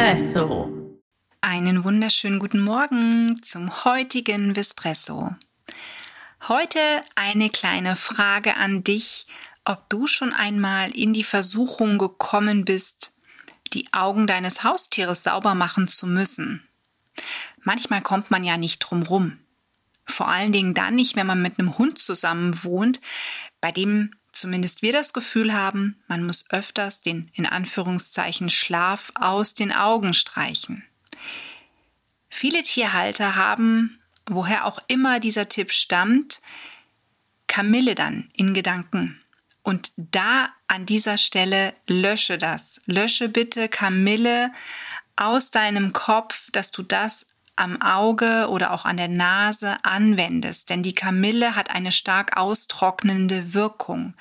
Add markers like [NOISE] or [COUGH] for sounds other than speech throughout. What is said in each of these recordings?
Vespresso. Einen wunderschönen guten Morgen zum heutigen Vespresso. Heute eine kleine Frage an dich, ob du schon einmal in die Versuchung gekommen bist, die Augen deines Haustieres sauber machen zu müssen. Manchmal kommt man ja nicht drum rum. Vor allen Dingen dann nicht, wenn man mit einem Hund zusammen wohnt, bei dem zumindest wir das Gefühl haben, man muss öfters den in Anführungszeichen Schlaf aus den Augen streichen. Viele Tierhalter haben, woher auch immer dieser Tipp stammt, Kamille dann in Gedanken. Und da an dieser Stelle lösche das. Lösche bitte Kamille aus deinem Kopf, dass du das am Auge oder auch an der Nase anwendest, denn die Kamille hat eine stark austrocknende Wirkung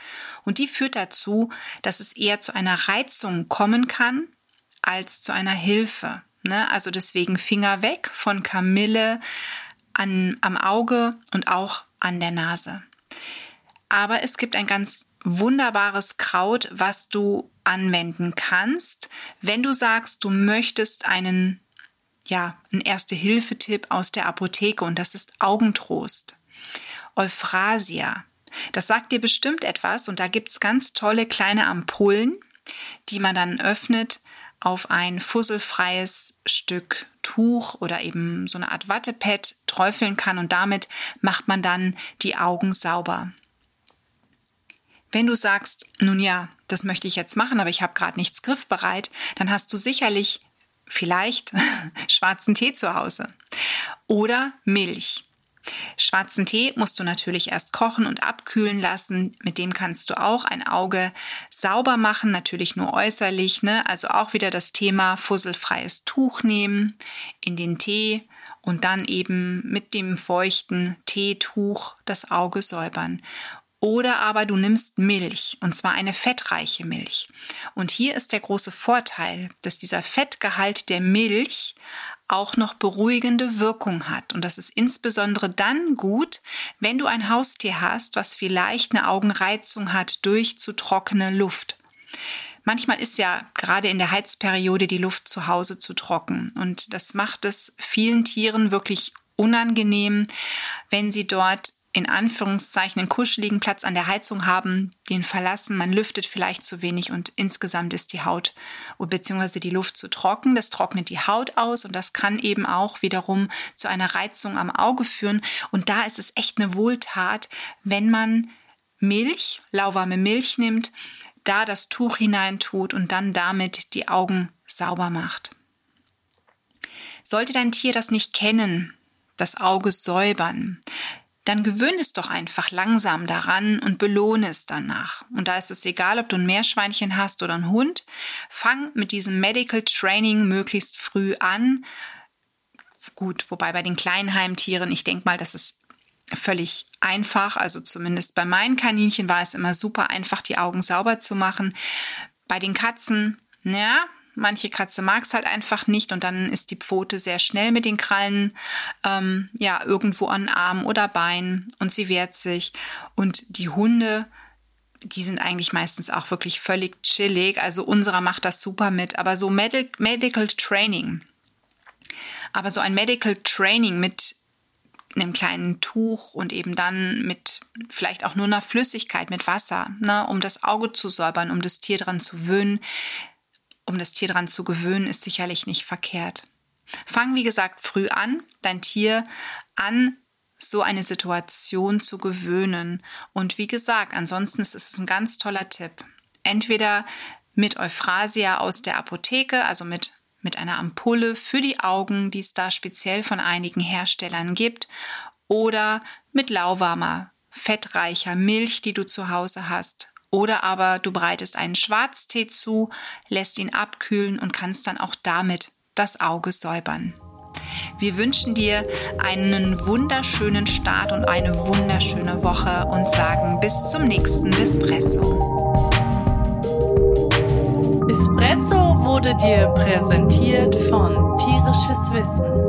und die führt dazu, dass es eher zu einer Reizung kommen kann als zu einer Hilfe. Ne? Also deswegen Finger weg von Kamille an, am Auge und auch an der Nase. Aber es gibt ein ganz wunderbares Kraut, was du anwenden kannst, wenn du sagst, du möchtest einen ja, ein Erste-Hilfe-Tipp aus der Apotheke und das ist Augentrost. Euphrasia. Das sagt dir bestimmt etwas und da gibt's ganz tolle kleine Ampullen, die man dann öffnet auf ein fusselfreies Stück Tuch oder eben so eine Art Wattepad träufeln kann und damit macht man dann die Augen sauber. Wenn du sagst, nun ja, das möchte ich jetzt machen, aber ich habe gerade nichts griffbereit, dann hast du sicherlich vielleicht [LAUGHS] schwarzen Tee zu Hause oder Milch. Schwarzen Tee musst du natürlich erst kochen und abkühlen lassen. Mit dem kannst du auch ein Auge sauber machen, natürlich nur äußerlich. Ne? Also auch wieder das Thema fusselfreies Tuch nehmen in den Tee und dann eben mit dem feuchten Teetuch das Auge säubern. Oder aber du nimmst Milch, und zwar eine fettreiche Milch. Und hier ist der große Vorteil, dass dieser Fettgehalt der Milch auch noch beruhigende Wirkung hat. Und das ist insbesondere dann gut, wenn du ein Haustier hast, was vielleicht eine Augenreizung hat durch zu trockene Luft. Manchmal ist ja gerade in der Heizperiode die Luft zu Hause zu trocken. Und das macht es vielen Tieren wirklich unangenehm, wenn sie dort in Anführungszeichen einen kuscheligen Platz an der Heizung haben, den verlassen, man lüftet vielleicht zu wenig und insgesamt ist die Haut bzw. die Luft zu trocken. Das trocknet die Haut aus und das kann eben auch wiederum zu einer Reizung am Auge führen. Und da ist es echt eine Wohltat, wenn man Milch, lauwarme Milch nimmt, da das Tuch hineintut und dann damit die Augen sauber macht. Sollte dein Tier das nicht kennen, das Auge säubern, dann gewöhn es doch einfach langsam daran und belohne es danach. Und da ist es egal, ob du ein Meerschweinchen hast oder einen Hund. Fang mit diesem Medical Training möglichst früh an. Gut, wobei bei den kleinen Heimtieren, ich denke mal, das ist völlig einfach. Also zumindest bei meinen Kaninchen war es immer super einfach, die Augen sauber zu machen. Bei den Katzen, ja, Manche Katze mag es halt einfach nicht und dann ist die Pfote sehr schnell mit den Krallen ähm, ja irgendwo an Arm oder Bein und sie wehrt sich. Und die Hunde, die sind eigentlich meistens auch wirklich völlig chillig. Also unserer macht das super mit. Aber so Medi Medical Training, aber so ein Medical Training mit einem kleinen Tuch und eben dann mit vielleicht auch nur einer Flüssigkeit, mit Wasser, ne, um das Auge zu säubern, um das Tier dran zu wöhnen, um das Tier daran zu gewöhnen, ist sicherlich nicht verkehrt. Fang, wie gesagt, früh an, dein Tier an so eine Situation zu gewöhnen. Und wie gesagt, ansonsten ist es ein ganz toller Tipp. Entweder mit Euphrasia aus der Apotheke, also mit, mit einer Ampulle für die Augen, die es da speziell von einigen Herstellern gibt, oder mit lauwarmer, fettreicher Milch, die du zu Hause hast, oder aber du bereitest einen Schwarztee zu, lässt ihn abkühlen und kannst dann auch damit das Auge säubern. Wir wünschen dir einen wunderschönen Start und eine wunderschöne Woche und sagen bis zum nächsten Espresso. Espresso wurde dir präsentiert von Tierisches Wissen